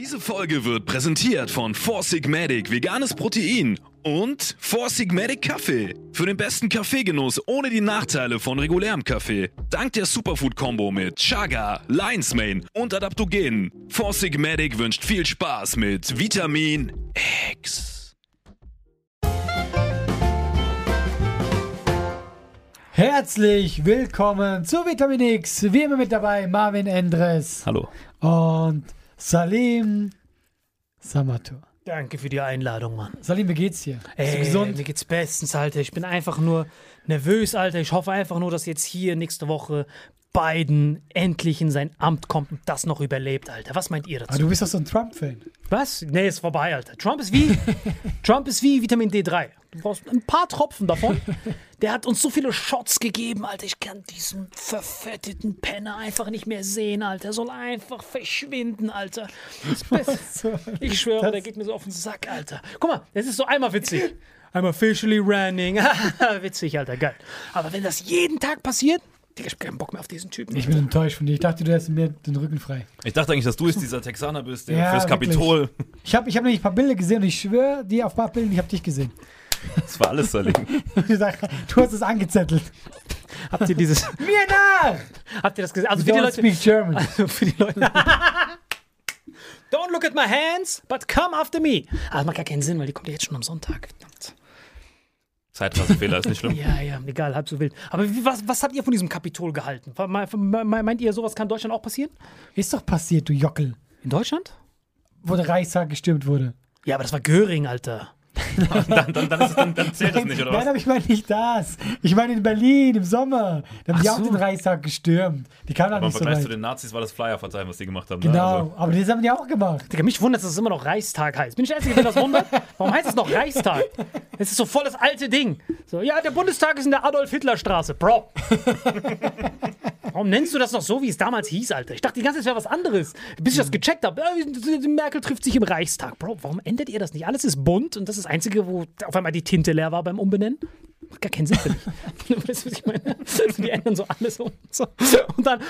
Diese Folge wird präsentiert von Four Sigmatic Veganes Protein und Four Sigmatic Kaffee. Für den besten Kaffeegenuss ohne die Nachteile von regulärem Kaffee. Dank der Superfood-Kombo mit Chaga, Lion's Mane und Adaptogen. Four Sigmatic wünscht viel Spaß mit Vitamin X. Herzlich willkommen zu Vitamin X. Wie immer mit dabei Marvin Endres Hallo. und Salim Samatur. Danke für die Einladung, Mann. Salim, wie geht's dir? Bist Ey, gesund? mir geht's bestens, Alter. Ich bin einfach nur nervös, Alter. Ich hoffe einfach nur, dass jetzt hier nächste Woche Biden endlich in sein Amt kommt und das noch überlebt, Alter. Was meint ihr Aber dazu? Ah, du bist doch so ein Trump-Fan. Was? Nee, ist vorbei, Alter. Trump ist wie Trump ist wie Vitamin D3. Du brauchst ein paar Tropfen davon. Der hat uns so viele Shots gegeben, Alter. Ich kann diesen verfetteten Penner einfach nicht mehr sehen, Alter. Er soll einfach verschwinden, Alter. Das. Ich schwöre, der geht mir so auf den Sack, Alter. Guck mal, das ist so einmal witzig. I'm officially running. witzig, Alter, geil. Aber wenn das jeden Tag passiert, Digga, ich hab keinen Bock mehr auf diesen Typen. Ich bin enttäuscht von dir. Ich dachte, du hättest mir den Rücken frei. Ich dachte eigentlich, dass du jetzt dieser Texaner bist, der Ja, fürs wirklich. Kapitol. Ich habe ich hab nämlich ein paar Bilder gesehen und ich schwöre dir auf ein paar Bilder, ich habe dich gesehen. Das war alles sag, du hast es angezettelt. Habt ihr dieses, Mir nach! habt ihr das gesehen? Also für die Don't Leute, speak German. Also für die Leute. Don't look at my hands, but come after me. Aber das macht gar keinen Sinn, weil die kommt ja jetzt schon am Sonntag. Verdammt. Ist nicht schlimm. Ja, ja, egal, halb so wild. Aber wie, was, was habt ihr von diesem Kapitol gehalten? Me- me- me- Meint ihr, sowas kann Deutschland auch passieren? Ist doch passiert, du Jockel. In Deutschland? Wo der Reichstag gestürmt wurde. Ja, aber das war Göring, Alter. Dann, dann, dann, ist es, dann, dann zählt das nicht, oder Nein, was? aber ich meine nicht das. Ich meine in Berlin im Sommer. Da haben Ach die auch so. den Reichstag gestürmt. Die kamen Aber auch im nicht so Vergleich weit. zu den Nazis war das Flyer-Verzeihen, was die gemacht haben. Ne? Genau, Also, aber das haben die auch gemacht. Digga, mich wundert, dass es immer noch Reichstag heißt. Bin ich der Einzige, der das wundert? Warum heißt es noch Reichstag? Es ist so voll das alte Ding. So, ja, der Bundestag ist in der Adolf-Hitler-Straße. Bro. Warum nennst du das noch so, wie es damals hieß, Alter? Ich dachte die ganze Zeit, wäre was anderes. Bis ich das gecheckt habe. Merkel trifft sich im Reichstag. Bro, warum ändert ihr das nicht? Alles ist bunt und das ist das Einzige, wo auf einmal die Tinte leer war beim Umbenennen. Macht gar keinen Sinn für mich. weißt du, was ich meine? Also die ändern so alles um. So. Und dann,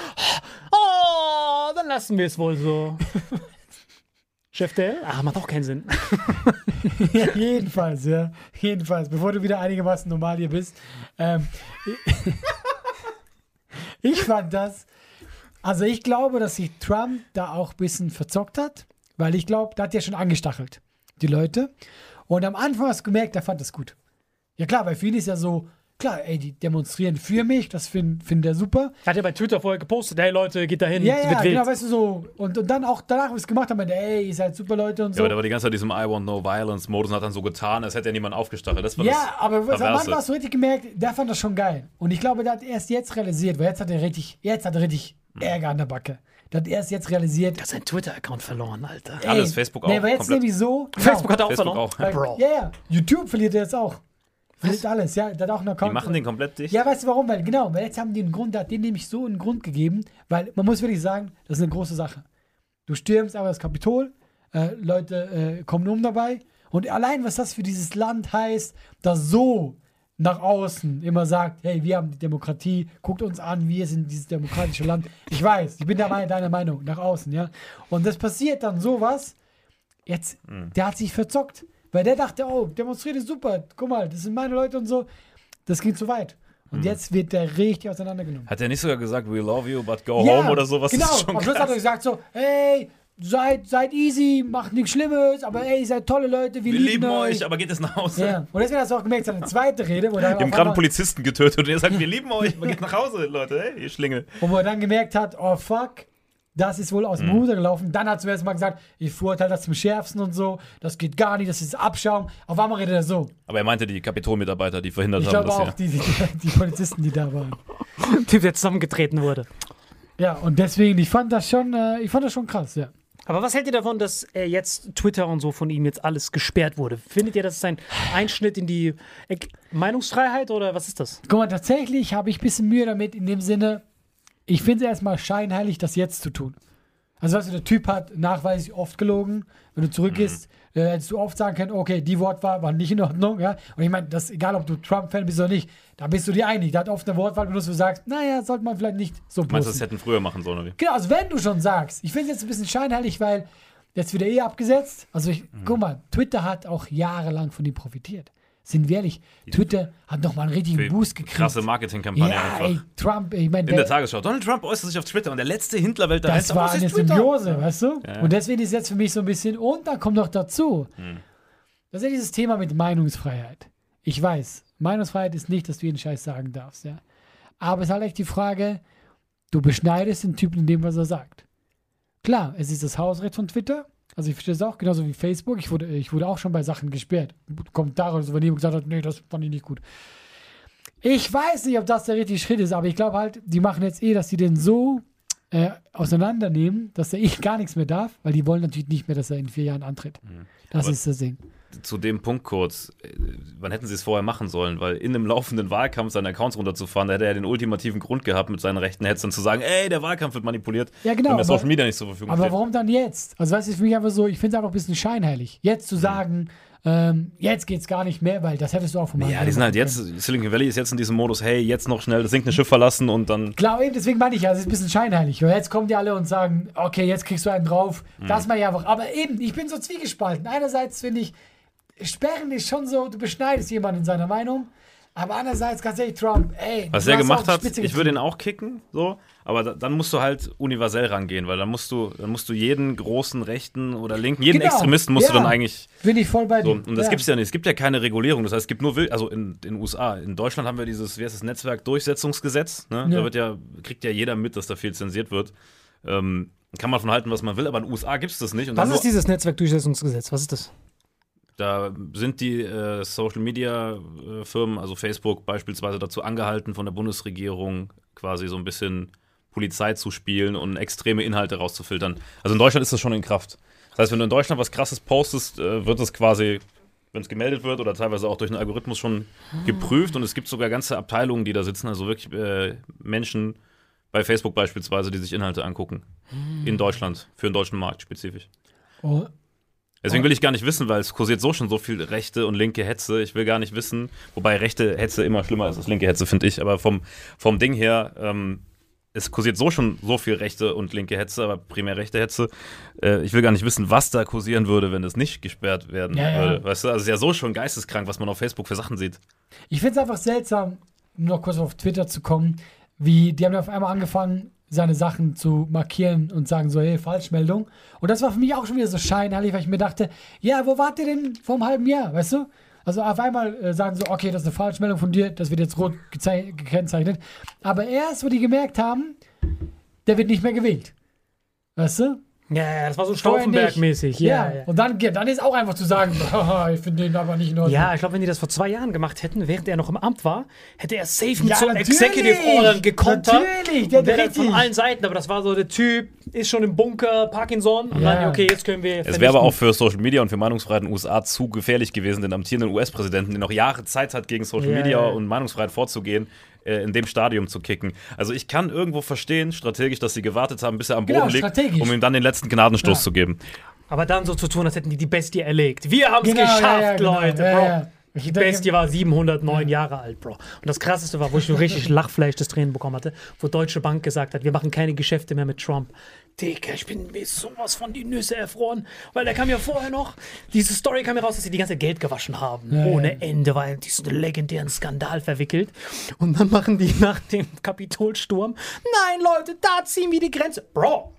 oh, dann lassen wir es wohl so. Chef Dell? Ah, macht auch keinen Sinn. Ja, jedenfalls, ja. Jedenfalls, bevor du wieder einigermaßen normal hier bist. Ähm, ich fand das. Also, ich glaube, dass sich Trump da auch ein bisschen verzockt hat, weil ich glaube, da hat er schon angestachelt, die Leute. Und am Anfang hast du gemerkt, er fand das gut. Ja, klar, bei vielen ist ja so, klar, ey, die demonstrieren für mich, das findet find er super. Hat er bei Twitter vorher gepostet, hey Leute, geht da hin, Ja, ja, genau, weißt du so. Und, und dann auch danach, wie es gemacht haben, meinte, ey, ihr seid super Leute und Ja, so. aber der war die ganze Zeit in diesem I want no violence Modus und hat dann so getan, als hätte er niemand aufgestachelt. Das war Ja, das aber was am. Anfang hast du richtig gemerkt, der fand das schon geil. Und ich glaube, der hat erst jetzt realisiert, weil jetzt hat er richtig, jetzt hat er richtig Hm. Ärger an der Backe. Der hat erst jetzt realisiert. Er hat seinen Twitter-Account verloren, Alter. Alles, Facebook Nee, auch, aber jetzt komplett. nämlich so. genau. Facebook hat er auch Facebook verloren. auch. Bro. Ja, ja. YouTube verliert er jetzt auch. Verliert alles, ja. Der hat auch einen Account. Die machen den komplett dicht. Ja, weißt du warum? Weil genau, weil jetzt haben die einen Grund, der hat denen nämlich so einen Grund gegeben, weil man muss wirklich sagen, das ist eine große Sache. Du stürmst aber das Kapitol, äh, Leute äh, kommen um dabei und allein was das für dieses Land heißt, das so nach außen immer sagt, hey, wir haben die Demokratie, guckt uns an, wir sind dieses demokratische Land. Ich weiß, ich bin Meinung, deiner Meinung, nach außen, ja. Und das passiert dann sowas, jetzt, der hat sich verzockt, weil der dachte, oh, demonstriert ist super, guck mal, das sind meine Leute und so. Das geht zu weit. Und jetzt wird der richtig auseinandergenommen. Hat er nicht sogar gesagt, we love you, but go home oder sowas? Genau, am Schluss hat er gesagt so, hey, seid, seid easy, macht nichts Schlimmes, aber ey, ihr seid tolle Leute, wir, Wir lieben euch, aber geht es nach Hause. Ja, und deswegen hast du auch gemerkt, seine zweite Rede, wo er, Wir haben gerade einen Polizisten getötet und er sagt, wir lieben euch, aber geht nach Hause, Leute, hey, ihr Schlingel. und wo er dann gemerkt hat, oh fuck, das ist wohl aus dem Mhm. Ruder gelaufen. Dann hat er zum ersten Mal gesagt, ich verurteile das zum Schärfsten und so, das geht gar nicht, das ist Abschaum. Auf einmal redet er so. Aber er meinte die Kapitolmitarbeiter, die verhindert Ich haben, glaube dass auch, ja. die, die, die Polizisten, die da waren. Typ, der zusammengetreten wurde. Ja, und deswegen, ich fand das schon, äh, ich fand das schon krass, ja. Aber was hält ihr davon, dass äh, jetzt Twitter und so von ihm jetzt alles gesperrt wurde? Findet ihr, das ist ein Einschnitt in die äh, Meinungsfreiheit oder was ist das? Guck mal, tatsächlich habe ich ein bisschen Mühe damit, in dem Sinne, ich finde es erstmal scheinheilig, das jetzt zu tun. Also, weißt du, der Typ hat nachweislich oft gelogen. Wenn du zurückgehst, äh, hättest du oft sagen können, okay, die Wortwahl war nicht in Ordnung, ja. Und ich meine, das egal, ob du Trump-Fan bist oder nicht, da bist du dir einig. Der hat oft eine Wortwahl benutzt, wo du sagst, naja, sollte man vielleicht nicht so Meinst du, das posten. hätten früher machen sollen, oder wie? Genau, also wenn du schon sagst, ich finde es jetzt ein bisschen scheinheilig, weil jetzt wird er eh abgesetzt. Also ich, Mhm. guck mal, Twitter hat auch jahrelang von ihm profitiert. Sind wir ehrlich, Twitter hat nochmal einen richtigen Boost gekriegt. Krasse Marketingkampagne ja, einfach. ey, Trump, ich meine, In der Tagesschau. Donald Trump äußert sich auf Twitter und der letzte Hitlerwelt der das war eine? Symbiose, weißt du? Ja. Und deswegen ist jetzt für mich so ein bisschen, und dann kommt noch dazu, Hm. das ist ja dieses Thema mit Meinungsfreiheit. Ich weiß, Meinungsfreiheit ist nicht, dass du jeden Scheiß sagen darfst, ja. Aber es ist halt echt die Frage, du beschneidest den Typen in dem, was er sagt. Klar, es ist das Hausrecht von Twitter. Also ich verstehe es auch, genauso wie Facebook. Ich wurde, ich wurde auch schon bei Sachen gesperrt. Kommentare oder so, wenn jemand gesagt hat, nee, das fand ich nicht gut. Ich weiß nicht, ob das der richtige Schritt ist, aber ich glaube halt, die machen jetzt eh, dass die den so äh, auseinandernehmen, dass er eh gar nichts mehr darf, weil die wollen natürlich nicht mehr, dass er in vier Jahren antritt. Das Aber- ist das Ding. Zu dem Punkt kurz, äh, wann hätten sie es vorher machen sollen? Weil in einem laufenden Wahlkampf seine Accounts runterzufahren, da hätte er den ultimativen Grund gehabt, mit seinen rechten Headsern zu sagen, ey, der Wahlkampf wird manipuliert. Ja, genau, Wenn der aber- Social Media nicht zur Verfügung Aber steht. warum dann jetzt? Also, weißt du, für mich einfach so, ich finde es einfach ein bisschen scheinheilig. Jetzt zu sagen, ähm, jetzt geht's gar nicht mehr, weil das hättest du auch von Ja, die sind halt jetzt, Silicon Valley ist jetzt in diesem Modus, hey, jetzt noch schnell das sinkende Schiff verlassen und dann. Klar, eben, deswegen meine ich ja, es ist ein bisschen scheinheilig. Weil jetzt kommen die alle und sagen, okay, jetzt kriegst du einen drauf. Mhm. Das mal ja einfach. Aber eben, ich bin so zwiegespalten. Einerseits finde ich, Sperren ist schon so, du beschneidest jemanden in seiner Meinung. Aber andererseits, ganz ehrlich, Trump, ey. Was du er gemacht hat, ich würde ihn auch kicken, so, aber da, dann musst du halt universell rangehen, weil dann musst du, dann musst du jeden großen Rechten oder Linken, jeden Genau, Extremisten musst du ja. dann eigentlich Bin ich voll bei So, dir. und das gibt's ja nicht. Es gibt ja keine Regulierung. Das heißt, es gibt nur also in den USA. In Deutschland haben wir dieses, wie heißt das, Netzwerkdurchsetzungsgesetz. Ne? Ja. Da wird ja, kriegt ja jeder mit, dass da viel zensiert wird. Ähm, kann man von halten, was man will, aber in den USA gibt es das nicht. Und Was ist dieses Netzwerkdurchsetzungsgesetz? Was ist das? Da sind die äh, Social Media äh, Firmen, also Facebook beispielsweise, dazu angehalten, von der Bundesregierung quasi so ein bisschen Polizei zu spielen und extreme Inhalte rauszufiltern. Also in Deutschland ist das schon in Kraft. Das heißt, wenn du in Deutschland was krasses postest, äh, wird das quasi, wenn es gemeldet wird oder teilweise auch durch einen Algorithmus schon geprüft und es gibt sogar ganze Abteilungen, die da sitzen, also wirklich äh, Menschen, Bei Facebook beispielsweise, die sich Inhalte angucken. In Deutschland, für den deutschen Markt spezifisch. Oh, Deswegen will ich gar nicht wissen, weil es kursiert so schon so viel rechte und linke Hetze. Ich will gar nicht wissen, wobei rechte Hetze immer schlimmer ist als linke Hetze, finde ich. Aber vom, vom Ding her, ähm, es kursiert so schon so viel rechte und linke Hetze, aber primär rechte Hetze. Äh, ich will gar nicht wissen, was da kursieren würde, wenn es nicht gesperrt werden Ja, ja. würde. Weißt du, also es ist ja so schon geisteskrank, was man auf Facebook für Sachen sieht. Ich finde es einfach seltsam, um noch kurz auf Twitter zu kommen, wie die haben auf einmal angefangen, seine Sachen zu markieren und sagen so, hey, Falschmeldung. Und das war für mich auch schon wieder so scheinheilig, weil ich mir dachte, ja, wo wart ihr denn vor einem halben Jahr, weißt du? Also auf einmal äh, sagen so, okay, das ist eine Falschmeldung von dir, das wird jetzt rot gekennzeichnet. Aber erst, wo die gemerkt haben, der wird nicht mehr gewählt. Weißt du? Ja, ja, das war so. Stauffenberg-mäßig. Ja, ja. Und dann, dann ist auch einfach zu sagen, ich finde den aber nicht in Ordnung. Ja, ich glaube, wenn die das vor zwei Jahren gemacht hätten, während er noch im Amt war, hätte er safe mit Ja, so. Executive Ordern gekontert. Natürlich, der und wäre dann richtig. von allen Seiten. Aber das war so der Typ, ist schon im Bunker, Parkinson. Und Ja. dann, okay, jetzt können wir. Es wäre aber auch für Social Media und für Meinungsfreiheit in den USA zu gefährlich gewesen, den amtierenden US-Präsidenten, der noch Jahre Zeit hat, gegen Social Ja, Media ja. und Meinungsfreiheit vorzugehen, äh, in dem Stadium zu kicken. Also ich kann irgendwo verstehen, strategisch, dass sie gewartet haben, bis er am Genau, Boden liegt, um ihm dann den letzten Gnadenstoß Ja. zu geben. Aber dann so zu tun, als hätten die die Bestie erlegt. Wir haben es Genau, ja, geschafft, ja, genau. Leute. Ja, ja. Die Bestie war 709 Jahre alt, Bro. Und das Krasseste war, wo ich so richtig Lachfleisch des Tränen bekommen hatte, wo Deutsche Bank gesagt hat, wir machen keine Geschäfte mehr mit Trump. Digga, ich bin mir sowas von die Nüsse erfroren. Weil da kam ja vorher noch, diese Story kam ja raus, dass sie die ganze Geld gewaschen haben. Ja, Ohne ja. Ende, weil die einen legendären Skandal verwickelt. Und dann machen die nach dem Kapitolsturm, nein, Leute, da ziehen wir die Grenze. Bro,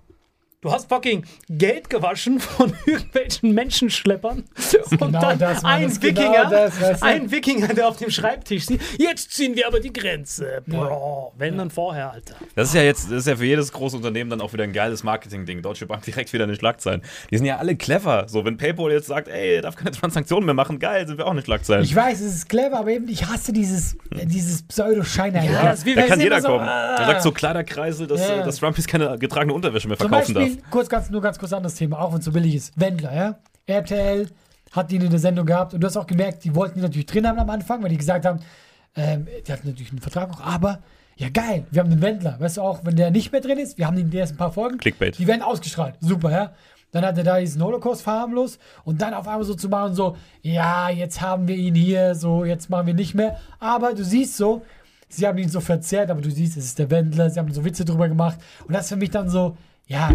Du hast fucking Geld gewaschen von irgendwelchen Menschenschleppern. Und genau dann das, Mann, ein das genau Wikinger, das, weißt du? ein Wikinger, der auf dem Schreibtisch sieht. Jetzt ziehen wir aber die Grenze. Bro, wenn dann vorher, Alter. Das ist ja jetzt, das ist ja für jedes große Unternehmen dann auch wieder ein geiles Marketing-Ding. Deutsche Bank direkt wieder eine Schlagzeilen. Die sind ja alle clever. So, wenn PayPal jetzt sagt, ey, darf keine Transaktionen mehr machen, geil, sind wir auch eine Schlagzeilen. Ich weiß, es ist clever, aber eben, ich hasse dieses, äh, dieses Pseudo-Scheiner. Ja, das wie da kann jeder so, kommen. Da sagt so Kleiderkreisel, dass, Ja. äh, dass Trump jetzt keine getragene Unterwäsche mehr verkaufen Beispiel, darf. kurz, ganz, nur ganz kurz anderes Thema, auch wenn es so billig ist. Wendler, ja? RTL hat ihn in der Sendung gehabt und du hast auch gemerkt, die wollten ihn natürlich drin haben am Anfang, weil die gesagt haben, ähm, die hatten natürlich einen Vertrag auch, aber ja geil, wir haben den Wendler, weißt du auch, wenn der nicht mehr drin ist, wir haben ihn die ersten paar Folgen, Clickbait. die werden ausgestrahlt, super, ja. Dann hat er da diesen Holocaust verharmlos und dann auf einmal so zu machen, so, ja, jetzt haben wir ihn hier, so, jetzt machen wir nicht mehr. Aber du siehst so, sie haben ihn so verzerrt, aber du siehst, es ist der Wendler, sie haben so Witze drüber gemacht. Und das ist für mich dann so, ja,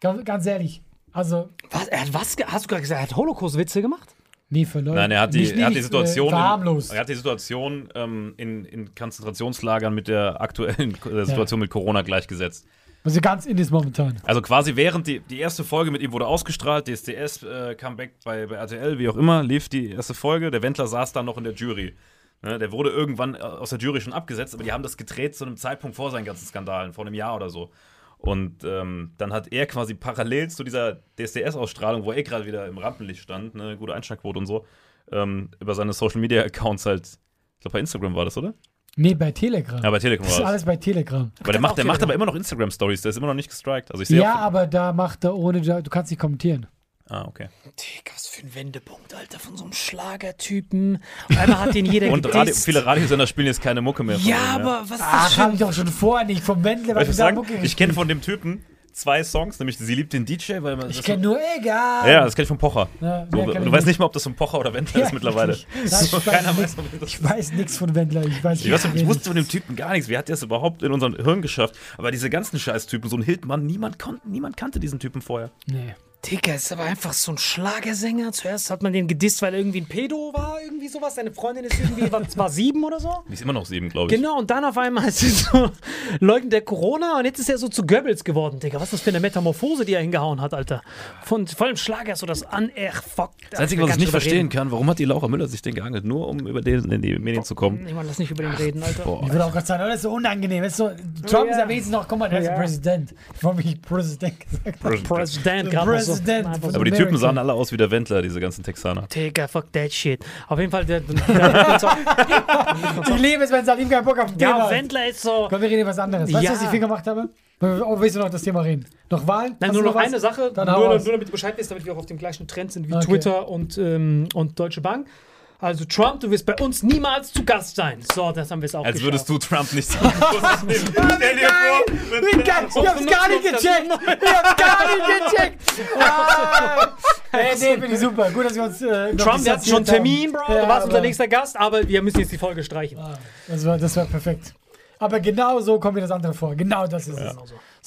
ganz, ganz ehrlich, also, Was, er hat was, hast du gerade gesagt, er hat Holocaust-Witze gemacht? nee, für Leute. Nein, er hat die, nicht- er hat die Situation, Äh, in, er hat die Situation ähm, in, in Konzentrationslagern mit der aktuellen äh, Situation mit Corona gleichgesetzt. Also ganz in ist momentan. Also quasi während die, die erste Folge mit ihm wurde ausgestrahlt, DSDS, äh, Comeback bei, bei RTL, wie auch immer, lief die erste Folge. Der Wendler saß dann noch in der Jury. Ne, der wurde irgendwann äh, aus der Jury schon abgesetzt, aber die haben das gedreht zu einem Zeitpunkt vor seinen ganzen Skandalen, vor einem Jahr oder so. Und ähm, dann hat er quasi parallel zu dieser DSDS-Ausstrahlung, wo er gerade wieder im Rampenlicht stand, ne, gute Einschlagquote und so, ähm, über seine Social-Media-Accounts halt, ich glaube bei Instagram war das, oder? Nee, bei Telegram. Ja, bei Telegram das ist alles bei Telegram. Aber der macht, der macht Telegram. aber immer noch Instagram-Stories, der ist immer noch nicht gestrikt. Also ich sehe Ja, auch, aber da macht er ohne, du kannst nicht kommentieren. Ah, okay. Digga, was für ein Wendepunkt, Alter, von so einem Schlagertypen. Auf einmal hat den jeder Und Radio, viele Radiosender spielen jetzt keine Mucke mehr. von Ja, ihm, aber was ist das Ach, hab ich doch schon vorher nicht vom Wendler, Soll ich sagen? Mucke Ich kenne von dem Typen zwei Songs, nämlich Sie liebt den DJ, weil man. Ich kenne nur egal. ja, das kenne ich von Pocher. Ja, so, du weißt nicht mal, ob das von Pocher oder Wendler Ja, ist mittlerweile. So, ich, keiner weiß das ich weiß nichts von Wendler. Ich weiß, ich, weiß, nicht, ich wusste von dem Typen gar nichts. Wie hat der es überhaupt in unserem Hirn geschafft? Aber diese ganzen Scheißtypen, so ein Hildmann, niemand, kon niemand kannte diesen Typen vorher. Nee. Digga, ist aber einfach so ein Schlagersänger. Zuerst hat man den gedisst, weil er irgendwie ein Pedo war, irgendwie sowas. Seine Freundin ist irgendwie, war, war sieben oder so. Die ist immer noch sieben, glaube ich. Genau, und dann auf einmal ist er so leugnet der Corona und jetzt ist er so zu Goebbels geworden, Digga. Was ist das für eine Metamorphose, die er hingehauen hat, Alter? Von vollem Schlager so das an, ach, fuck. Das Einzige, was ich nicht verstehen kann, warum hat die Laura Müller sich den geangelt? Nur um über den in die Medien zu kommen. Ich meine, lass nicht über den reden, Alter. Boah. Ich würde auch gerade sagen, oh, das ist so unangenehm. Ist so, Trump Ja. ist ja wenigstens noch, guck mal, der ist Ja. Präsident. Ich wollte mich Präsident gesagt haben. Präsident, gerade so. Präsident Einfach von so. Aber die America. Typen sahen alle aus wie der Wendler, diese ganzen Texaner. Digga, fuck that shit. Auf jeden Fall, der, der, der, Ich liebe es, wenn Salim keinen Bock auf den ja. Wendler ist so. Komm, wir reden über was anderes. Weißt Ja. du, was ich viel gemacht habe? Oh, willst du noch das Thema reden? Noch Wahlen? Nein, Hast nur noch was? eine Sache, Dann nur, nur damit du Bescheid weißt, damit wir auch auf dem gleichen Trend sind wie Okay. Twitter und, ähm, und Deutsche Bank. Also Trump, du wirst bei uns niemals zu Gast sein. So, das haben wir es auch Als würdest geschafft. du Trump nicht nehmen. Stell dir vor, Wie geil, ich hab's gar nicht gecheckt. Ich hab's gar nicht gecheckt. Ah. Ey, nee, finde ich super. Gut, dass wir uns. Äh, Trump, wir hatten schon einen. Termin, Bro. Ja, du warst unser nächster Gast, aber wir müssen jetzt die Folge streichen. Das war, das war perfekt. Aber genau so kommt mir das andere vor. Genau das ist es.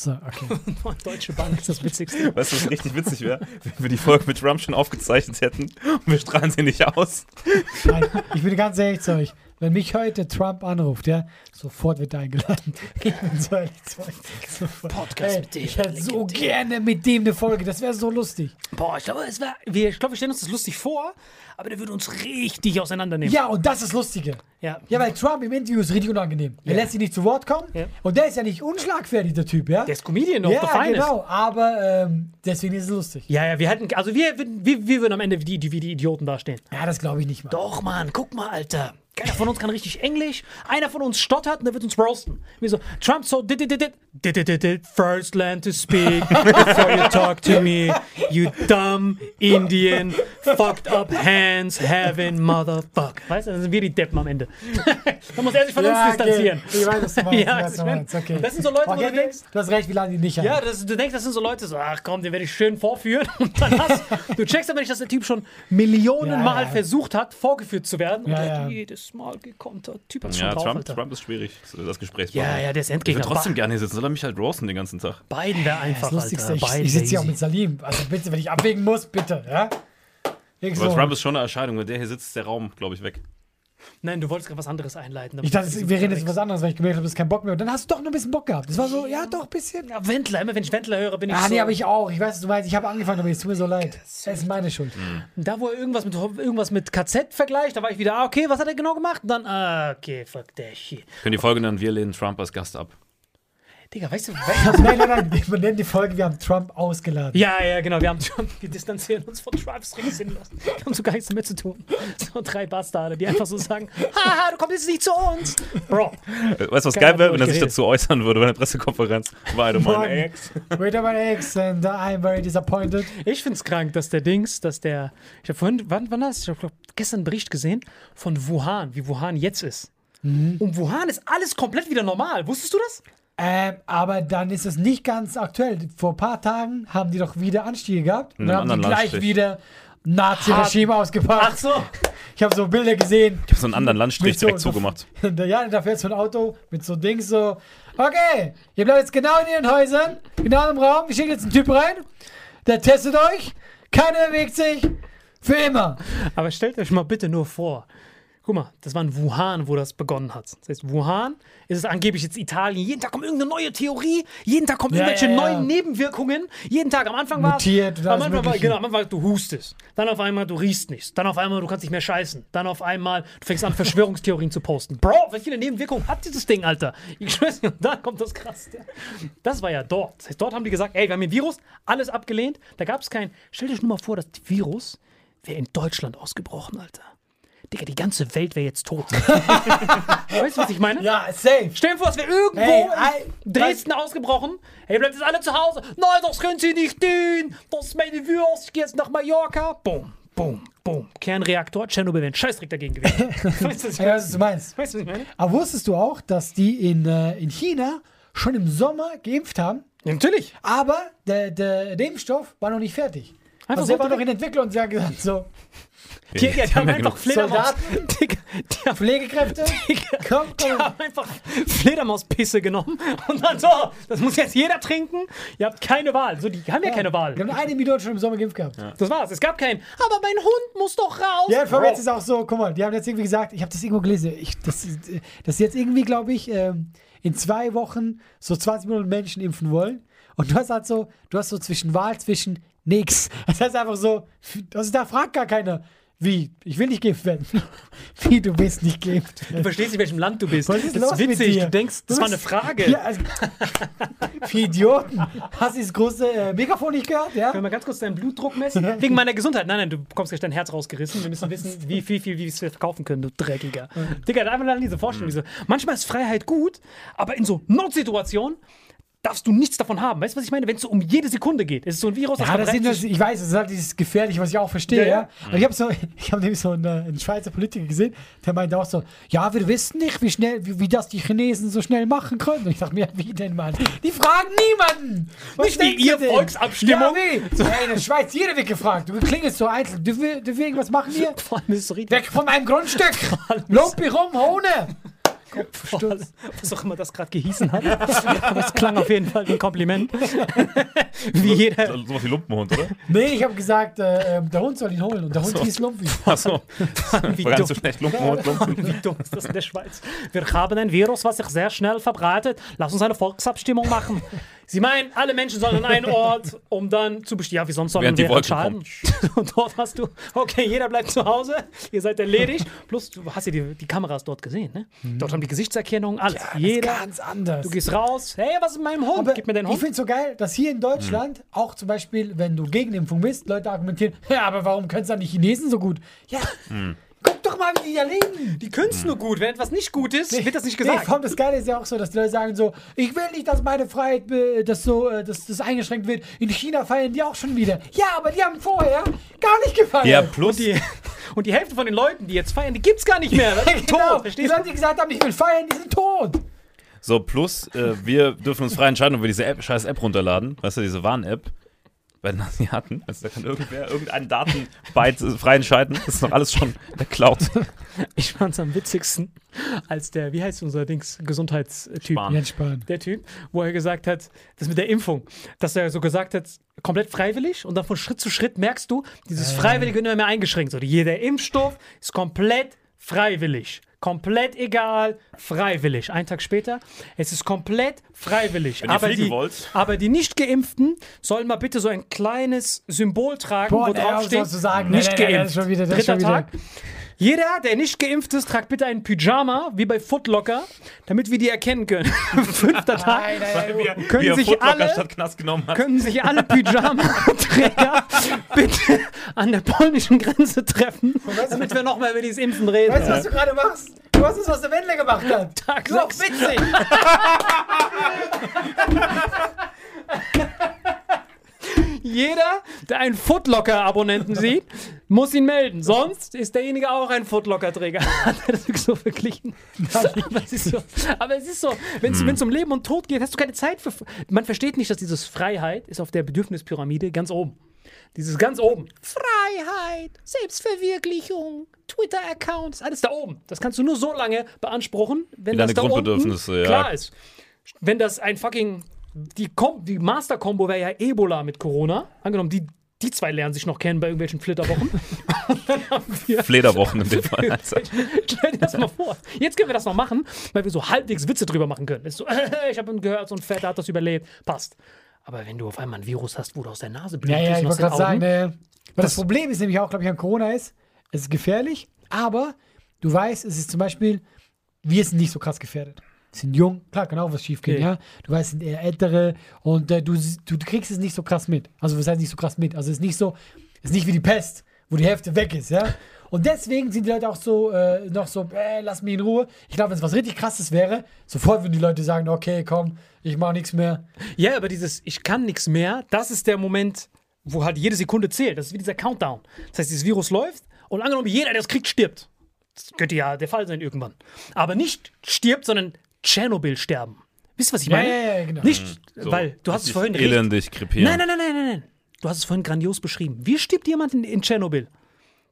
So, okay. Deutsche Bank ist das Witzigste. Weißt du, was richtig witzig wäre? Wenn wir die Folge mit Trump schon aufgezeichnet hätten und wir strahlen sie nicht aus. Nein, ich bin ganz ehrlich zu euch. Wenn mich heute Trump anruft, ja, sofort wird er eingeladen. Ich bin so ehrlich zu euch. Sofort. Podcast Ey, mit dem. Ich hätte so gerne mit dem eine Folge. Das wäre so lustig. Boah, ich glaube, es wär, wir, ich glaube, wir stellen uns das lustig vor, aber der würde uns richtig auseinandernehmen. Ja, und das ist das Lustige. Ja. Ja, weil Trump im Interview ist richtig unangenehm. Er lässt sich nicht zu Wort kommen. Und der ist ja nicht unschlagfertig, der Typ, ja? Der ist Comedian noch, ja, der Fein genau. Aber ähm, deswegen ist es lustig. Ja, ja, wir hätten, also wir, wir, wir würden am Ende wie die, wie die Idioten dastehen. Ja, das glaube ich nicht mal. Doch, Mann, guck mal, Alter. Keiner von uns kann richtig Englisch. Einer von uns stottert und der wird uns roasten. Wie so, Trump so, did, did, did, did, did, did, first land to speak before you talk to me. You dumb Indian, fucked up hands, having motherfucker. Weißt du, dann sind wir die Deppen am Ende. da muss er sich von uns ja, distanzieren. Ich weiß, was du meinst. ja, was du meinst. Okay. Das sind so Leute, okay, wo du denkst... Du hast recht, wir laden die nicht ein. Ja, das, du denkst, das sind so Leute, so, ach komm, den werde ich schön vorführen. Und dann hast du... checkst aber nicht, dass der Typ schon Millionen ja, Mal ja. versucht hat, vorgeführt zu werden. Und ja, ja jedes Mal gekontert. Typ hat schon Ja, drauf, Trump, Alter. Trump ist schwierig, das Gespräch. Ja, ja, der ist Ich Endgegner. würde trotzdem gerne hier sitzen, soll er mich halt roasten den ganzen Tag. Biden wäre einfach, Das Lustigste, Alter. ich, Biden ich sitze hier auch mit Salim. Also bitte, wenn ich abwägen muss, bitte. Ja? Ich, Aber so. Trump ist schon eine Erscheinung, wenn der hier sitzt, ist der Raum, glaube ich, weg. Nein, du wolltest gerade was anderes einleiten. aber ich dachte, wir reden jetzt über was anderes, weil ich gemerkt habe, du hast keinen Bock mehr. Und dann hast du doch noch ein bisschen Bock gehabt. Das war so, ja, doch, ein bisschen. Ja, Wendler, immer wenn ich Wendler höre, bin ich Ah, so... nee, aber ich auch. Ich weiß, was du meinst. Ich habe angefangen, aber es tut mir so leid. Es ist meine Schuld. Da, wo er irgendwas mit, irgendwas mit KZ vergleicht, da war ich wieder, ah, okay, was hat er genau gemacht? Und dann, ah, okay, fuck that shit. Können die Folge nennen, wir lehnen Trump als Gast ab. Digga, weißt du, Also, nein, nein, nein. Wir nennen die Folge, wir haben Trump ausgeladen. Ja, ja, genau. Wir, haben schon, wir distanzieren uns von Trumps Ring sinnlos. Wir haben so gar nichts damit zu tun. So drei Bastarde, die einfach so sagen: Haha, du kommst jetzt nicht zu uns. Bro, Weißt du, was geil wäre, wenn er sich dazu äußern würde bei einer Pressekonferenz? Meine Morgen. Ex. Wait a minute, Ex, and I'm very disappointed. ich find's krank, dass der Dings, dass der. Ich habe vorhin, wann, wann hast du? Ich habe gestern einen Bericht gesehen von Wuhan, wie Wuhan jetzt ist. Und Wuhan ist alles komplett wieder normal. Wusstest du das? Ähm, aber dann ist es nicht ganz aktuell. Vor ein paar Tagen haben die doch wieder Anstiege gehabt. Und dann haben die gleich Landstrich. wieder Nazi-Regime ausgepackt. Ach so. Ich habe so Bilder gesehen. Ich habe so einen anderen Landstrich so- direkt so- zugemacht. ja, da fährt so ein Auto mit so Dings so. Okay, ihr bleibt jetzt genau in ihren Häusern, genau im Raum. Ich schicke jetzt einen Typ rein, der testet euch. Keiner bewegt sich. Für immer. Aber stellt euch mal bitte nur vor. Guck mal, das war in Wuhan, wo das begonnen hat. Das heißt, Wuhan ist es angeblich jetzt Italien. Jeden Tag kommt irgendeine neue Theorie. Jeden Tag kommen Ja, irgendwelche ja, ja. neuen Nebenwirkungen. Jeden Tag. Am Anfang war Mutiert am Anfang war, genau, am Anfang du hustest. Dann auf einmal du riechst nichts. Dann auf einmal du kannst nicht mehr scheißen. Dann auf einmal du fängst an Verschwörungstheorien zu posten. Bro, wie viele Nebenwirkungen hat dieses Ding, Alter? Ich schwör's dir, und dann kommt das krass. Das war ja dort. Das heißt, dort haben die gesagt, ey, wir haben ein Virus, alles abgelehnt. Da gab es kein. Stell dir nur mal vor, das Virus wäre in Deutschland ausgebrochen, Alter. Digga, die ganze Welt wäre jetzt tot. weißt du, was ich meine? Ja, safe. Stell dir vor, es wäre irgendwo Hey, in ey, Dresden ausgebrochen. Hey, bleibt jetzt alle zu Hause. Nein, das können Sie nicht tun. Das ist meine Wurst. Ich gehe jetzt nach Mallorca. Boom, boom, boom. Kernreaktor. Tschernobyl wäre ein Scheißdreck dagegen gewesen. weißt du, was ich Ja, meine? was du meinst. Weißt du, was ich meine? Aber wusstest du auch, dass die in, äh, in China schon im Sommer geimpft haben, Ja, natürlich. aber der, der, der Impfstoff war noch nicht fertig. Einfach also so der war noch in Entwicklung und sie haben gesagt, so, Die, die, die haben ja einfach Fledermaus. Die haben Pflegekräfte, komm, Die komm. haben einfach Fledermauspisse genommen und dann so, das muss jetzt jeder trinken. Ihr habt keine Wahl. So, die haben ja, keine Wahl. Wir haben eine Million schon im Sommer geimpft gehabt. Ja, Das war's. Es gab keinen. Aber mein Hund muss doch raus. ja vor jetzt ist auch so, guck mal, die haben jetzt irgendwie gesagt, ich habe das irgendwo gelesen, ich, das, sie jetzt irgendwie, glaube ich, ähm, in zwei Wochen so 20 Millionen Menschen impfen wollen. Und du hast halt so, du hast so zwischen Wahl zwischen nix. Das heißt einfach so, also da fragt gar keiner, wie, ich will nicht geimpft werden. wie, du willst nicht geimpft Du verstehst nicht, welchem Land du bist. Was ist das ist witzig. Du denkst, das Du war eine bist- Frage. Ja, also, für Idioten. Hast du das große äh, Mikrofon nicht gehört? Ja? Können wir mal ganz kurz deinen Blutdruck messen? Wegen meiner Gesundheit. Nein, nein, du bekommst gleich dein Herz rausgerissen. Wir müssen wissen, wie viel, viel, wie wir es verkaufen können, du Dreckiger. Digga, einfach mal diese Vorstellung. Diese, manchmal ist Freiheit gut, aber in so Notsituationen, darfst du nichts davon haben. Weißt du, was ich meine? Wenn es so um jede Sekunde geht. Es ist so ein Virus, Ja, das sind das, ich weiß, das ist halt dieses gefährlich, was ich auch verstehe, Ja, ja. Aber ich habe so, ich habe nämlich so einen, äh, einen Schweizer Politiker gesehen, der meinte auch so, ja, wir wissen nicht, wie schnell, wie, wie das die Chinesen so schnell machen können. Und ich dachte mir, wie denn, Mann? Die fragen niemanden! Was Nicht wie ihr denn? Volksabstimmung. Ja, wie? So, ey, in der Schweiz, jeder wird gefragt. Du klingelst so einzeln. Du, will irgendwas machen hier? Vor allem ist es so richtig. Weg von meinem Grundstück! Lumpi rum, Hone! Was auch immer das gerade gehießen hat. Aber es klang auf jeden Fall wie ein Kompliment. wie jeder. So, sowas wie Lumpenhund, oder? Nee, ich habe gesagt, äh, ähm, der Hund soll ihn holen. Und der Hund hieß Lumpi. Achso. Wie War ganz dumm. so schlecht. Lumpenhund, Lumpen. Wie dumm ist das in der Schweiz? Wir haben ein Virus, was sich sehr schnell verbreitet. Lass uns eine Volksabstimmung machen. Sie meinen, alle Menschen sollen an einen Ort, um dann zu bestimmen. Ja, wie sonst sollen Während die wir Wolken entscheiden? Und dort hast du, okay, jeder bleibt zu Hause, ihr seid erledigt. Plus, du hast ja die, die Kameras dort gesehen, ne? Dort haben die Gesichtserkennung, alles. Das ist jeder. ganz anders. Du gehst raus, hey, was ist mit meinem Hund? Aber Gib mir den Ich Hund. finde es so geil, dass hier in Deutschland auch zum Beispiel, wenn du Gegenimpfung bist, Leute argumentieren, ja, aber warum können es dann die Chinesen so gut? Ja, guck doch mal, wie die da leben. Die können es nur gut. Wenn etwas nicht gut ist, wird das nicht Nee, gesagt. vor allem das Geile ist ja auch so, dass die Leute sagen so, ich will nicht, dass meine Freiheit, dass so, äh, dass das eingeschränkt wird. In China feiern die auch schon wieder. Ja, aber die haben vorher gar nicht gefeiert. Ja, plus. und, die, und die Hälfte von den Leuten, die jetzt feiern, die gibt's gar nicht mehr. Das ist genau. tot, Die verstehst Leute, die gesagt haben, ich will feiern, die sind tot. So, plus, äh, wir dürfen uns frei entscheiden, ob wir diese App, scheiß App runterladen. Weißt du, diese Warn-App. Bei den Asiaten. Also, da kann irgendwer irgendeinen Datenbyte äh, frei entscheiden. Das ist doch alles schon in der Cloud. Ich fand's am witzigsten, als der, wie heißt unser Dings, Gesundheitstyp? Spahn. Jens Spahn. Der Typ, wo er gesagt hat, das mit der Impfung, dass er so gesagt hat, komplett freiwillig und dann von Schritt zu Schritt merkst du, dieses Freiwillige wird immer mehr eingeschränkt. So, jeder Impfstoff ist komplett freiwillig. Komplett egal, freiwillig. Einen Tag später, es ist komplett freiwillig. Wenn ihr aber, fliegen die, wollt. aber die Nicht-Geimpften sollen mal bitte so ein kleines Symbol tragen, Boah, wo drauf steht, nicht Nee, nee, nee, geimpft. Dritter Tag. Jeder, der nicht geimpft ist, tragt bitte einen Pyjama, wie bei Footlocker, damit wir die erkennen können. Fünfter Tag. Nein, nein, er, Können wie er sich alle- statt Knast genommen hat. können sich alle Pyjama-Träger bitte an der polnischen Grenze treffen, damit wir nochmal über dieses Impfen reden. Weißt du, was du gerade machst? Du hast es, was der Wendler gemacht hat. Tag Du witzig. Jeder, der einen Footlocker-Abonnenten sieht, muss ihn melden. Sonst ist derjenige auch ein Footlocker-Träger. Hat er das so verglichen? aber, es ist so, aber es ist so, wenn es um Leben und Tod geht, hast du keine Zeit für. Man versteht nicht, dass dieses Freiheit ist auf der Bedürfnispyramide ganz oben. Dieses ganz oben. Freiheit, Selbstverwirklichung, Twitter-Accounts, alles da oben. Das kannst du nur so lange beanspruchen, wenn Wie das deine da unten Grundbedürfnisse, ja. klar ist. Wenn das ein fucking die, Kom die Master-Kombo wäre ja Ebola mit Corona. Angenommen, die, die zwei lernen sich noch kennen bei irgendwelchen Flitterwochen. Flederwochen in dem Fall. Also. Stell dir das mal vor. Jetzt können wir das noch machen, weil wir so halbwegs Witze drüber machen können. Das ist so, ich habe gehört, so ein Fetter hat das überlebt. Passt. Aber wenn du auf einmal ein Virus hast, wo du aus der Nase Ja, ja, blutest ich wollte gerade sagen, ne, weil das, Problem ist nämlich auch, glaube ich, an Corona ist, es ist gefährlich, aber du weißt, es ist zum Beispiel, wir sind nicht so krass gefährdet. Sind jung, klar, kann auch was schief gehen, Okay. ja. Du weißt, sind eher ältere und äh, du, du, du kriegst es nicht so krass mit. Also, was heißt nicht so krass mit? Also, es ist nicht so, es ist nicht wie die Pest, wo die Hälfte weg ist, ja. Und deswegen sind die Leute auch so, äh, noch so, äh, lass mich in Ruhe. Ich glaube, wenn es was richtig krasses wäre, sofort würden die Leute sagen, okay, komm, ich mach nichts mehr. Ja, aber dieses Ich kann nichts mehr, das ist der Moment, wo halt jede Sekunde zählt. Das ist wie dieser Countdown. Das heißt, dieses Virus läuft und angenommen, jeder, der es kriegt, stirbt. Das könnte ja der Fall sein irgendwann. Aber nicht stirbt, sondern Tschernobyl sterben. Wisst ihr, was ich Ja, meine? ja, ja, genau. Nicht, weil du hast es vorhin Elendig krepieren. Nein, nein, nein, nein, nein, nein. Du hast es vorhin grandios beschrieben. Wie stirbt jemand in, in Tschernobyl?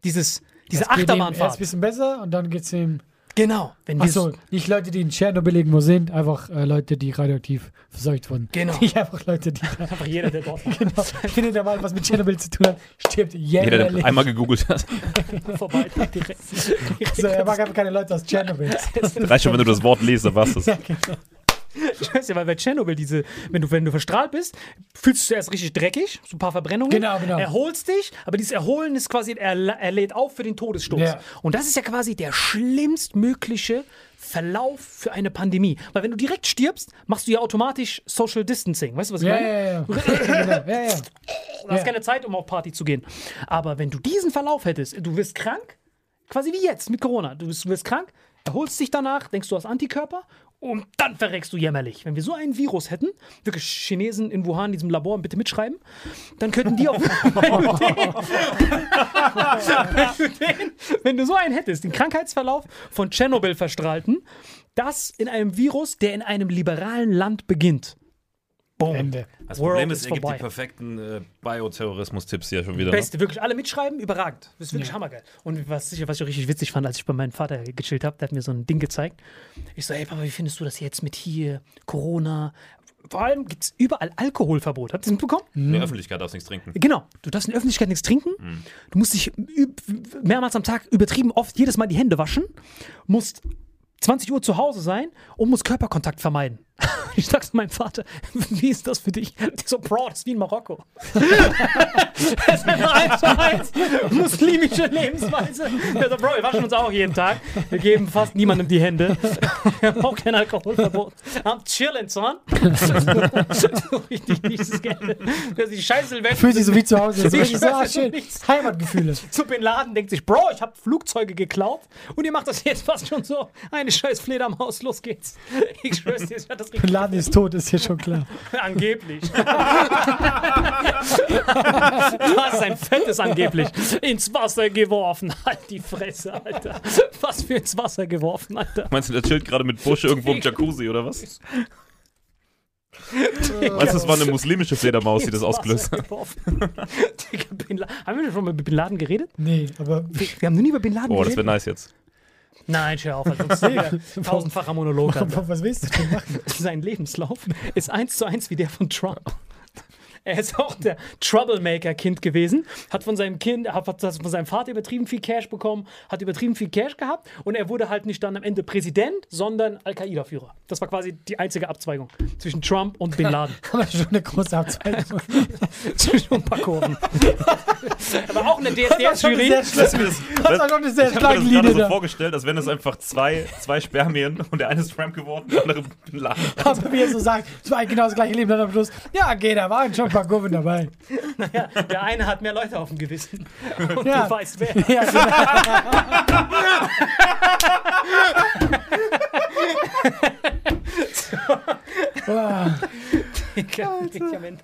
Dieses, diese ihm erst ein Achterbahnfahrt. bisschen besser und dann geht's ihm. Genau. Wenn Achso, nicht Leute, die in Tschernobyl irgendwo sind, einfach äh, Leute, die radioaktiv verseucht wurden. Genau. Nicht einfach Leute, die Einfach jeder, der dort genau, jeder, der mal was mit Tschernobyl zu tun hat, stirbt Jeder, der jährlich. einmal gegoogelt hat. vorbei direkt. So, er mag einfach keine Leute aus Tschernobyl. Reicht schon, wenn du das Wort liest, dann war's das. Ich weiß ja, weil bei Tschernobyl diese, wenn du, wenn du verstrahlt bist, fühlst du erst richtig dreckig, so ein paar Verbrennungen. Genau, genau. Erholst dich, aber dieses Erholen ist quasi, er, er lädt auf für den Todesstoß. Ja. Und das ist ja quasi der schlimmstmögliche Verlauf für eine Pandemie. Weil wenn du direkt stirbst, machst du ja automatisch Social Distancing. Weißt du, was ich Ja, meine? ja, ja. genau. ja, ja. Du hast keine Zeit, um auf Party zu gehen. Aber wenn du diesen Verlauf hättest, du wirst krank, quasi wie jetzt mit Corona. Du wirst, du wirst krank, erholst dich danach, denkst du hast Antikörper Und dann verreckst du jämmerlich. Wenn wir so einen Virus hätten, wirklich Chinesen in Wuhan in diesem Labor bitte mitschreiben, dann könnten die auch. wenn, du den, wenn, du den, wenn du so einen hättest, den Krankheitsverlauf von Tschernobyl verstrahlten, das in einem Virus, der in einem liberalen Land beginnt. Boom. Ende. Das World Problem is ist, er gibt die perfekten äh, Bioterrorismus-Tipps hier schon wieder. Ne? Beste, wirklich alle mitschreiben, überragend. Das ist wirklich hammergeil. Und was, ich- was ich richtig witzig fand, als ich bei meinem Vater gechillt habe, der hat mir so ein Ding gezeigt. Ich so, ey Papa, wie findest du das jetzt mit hier, Corona? Vor allem gibt es überall Alkoholverbot. Habt ihr das mitbekommen? In der Öffentlichkeit darfst du nichts trinken. Genau. Du darfst in der Öffentlichkeit nichts trinken. Du musst dich mehrmals am Tag übertrieben oft jedes Mal die Hände waschen. Musst 20 Uhr zu Hause sein und musst Körperkontakt vermeiden. Ich sag zu meinem Vater, wie ist das für dich? So, Bro, das ist wie in Marokko. das ist einfach eins zu eins muslimische Lebensweise. Der so, Bro, wir waschen uns auch jeden Tag. Wir geben fast niemandem die Hände. Wir haben auch kein Alkoholverbot. Am chillen, son. so richtig dieses Geld. Die Scheiße. Fühlt sich so wie zu Hause. Richtig so, ah, schön. Heimatgefühle. So Bin Laden denkt sich, Bro, ich habe Flugzeuge geklaut und ihr macht das jetzt fast schon so. Eine scheiß Fledermaus, los geht's. Ich schwör's dir, ich hatte das Bin richtig Laden ist tot, ist hier schon klar. angeblich. das ist ein fettes angeblich. Ins Wasser geworfen. Halt die Fresse, Alter. Was für ins Wasser geworfen, Alter. Meinst du, der chillt gerade mit Bursche irgendwo im Jacuzzi oder was? Meinst du, das war eine muslimische Fledermaus, die das ausgelöst hat? Haben wir schon mal über Bin Laden geredet? Nee, aber Wir, wir haben noch nie über Bin Laden Boah, das geredet. wäre nice jetzt. Nein, hör auf. Also, tausendfacher Monolog. Was willst du denn machen? sein Lebenslauf ist eins zu eins wie der von Trump. Er ist auch der Troublemaker-Kind gewesen, hat von seinem Kind, hat von seinem Vater übertrieben viel Cash bekommen, hat übertrieben viel Cash gehabt und er wurde halt nicht dann am Ende Präsident, sondern Al-Qaida-Führer. Das war quasi die einzige Abzweigung zwischen Trump und Bin Laden. Aber schon eine große Abzweigung. zwischen ein paar Kurven. er war auch in der Das war schon DSDS-Jury. eine sehr das war eine sehr Ich habe mir starke das Linie gerade so vorgestellt, als wären es einfach zwei, zwei Spermien und der eine ist Trump geworden, der andere Bin Laden. Aber wie er so sagt, es war genau das gleiche Leben. Dann am Schluss, ja, geht, da waren schon ein paar Kurven dabei. Ja, der eine hat mehr Leute auf dem Gewissen. Und Ja. du weißt wer. Ja, genau. Medikamente.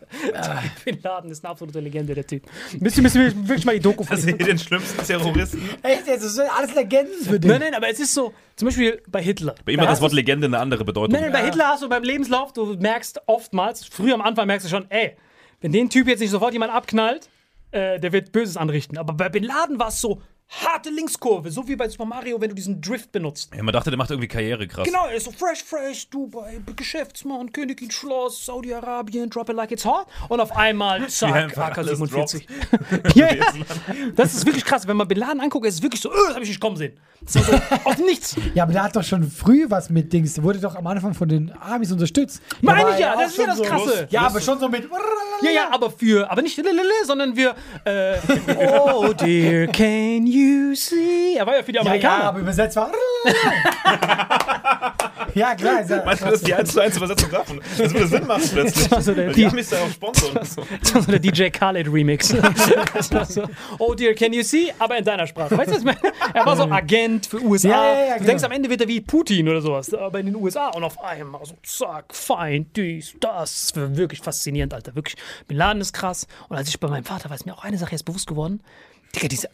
Bin Laden ist eine absolute Legende, der Typ. Müsst ihr, müsst ihr wirklich mal die Doku von hier den schlimmsten Terroristen. Echt, jetzt, das sind alles Legenden für dich. Nein, nein, aber es ist so, zum Beispiel bei Hitler. Bei ihm Da hat das Wort Legende eine andere Bedeutung. Nein, nein, bei Hitler hast du beim Lebenslauf, du merkst oftmals, früher am Anfang merkst du schon, ey, wenn den Typ jetzt nicht sofort jemand abknallt, äh, der wird Böses anrichten. Aber bei Bin Laden war es so harte Linkskurve, so wie bei Super Mario, wenn du diesen Drift benutzt. Ja, man dachte, der macht irgendwie Karriere krass. Genau, er ist so fresh, fresh, Dubai, Geschäftsmann, Königin Schloss, Saudi-Arabien, drop it like it's hot. Und auf einmal, zack, einfach alles AK-47. ja, ja. Das ist wirklich krass. Wenn man Bin Laden anguckt, ist es wirklich so, öh, das hab ich nicht kommen sehen. So aus dem nichts. Ja, aber der hat doch schon früh was mit Dings. Der wurde doch am Anfang von den Amis unterstützt. Meine ich ja, das ist ja schon das Krasse. So, ja, aber schon so mit. Ja, ja, aber für, aber nicht sondern wir, äh, oh dear, can you see? Er war ja für die Ja, ja, Amerikaner. aber übersetzt war. ja, klar. Ist ja, Meinst du, das ist die 1 zu 1 Übersetzung davon? Das würde Sinn machen plötzlich. Also der- Weil die- Amis darauf sponsern. und So. so der DJ Khaled Remix. Das war so, oh dear, can you see? Aber in deiner Sprache. Weißt du, ich? Er war so Agent für USA. Ja, ja, ja, du genau. denkst, am Ende wird er wie Putin oder sowas, aber in den USA. Und auf einmal so, zack, fein, dies, das. Das war wirklich faszinierend, Alter. Wirklich. Bin Laden ist krass. Und als ich bei meinem Vater war, ist mir auch eine Sache jetzt bewusst geworden. Digga, diese.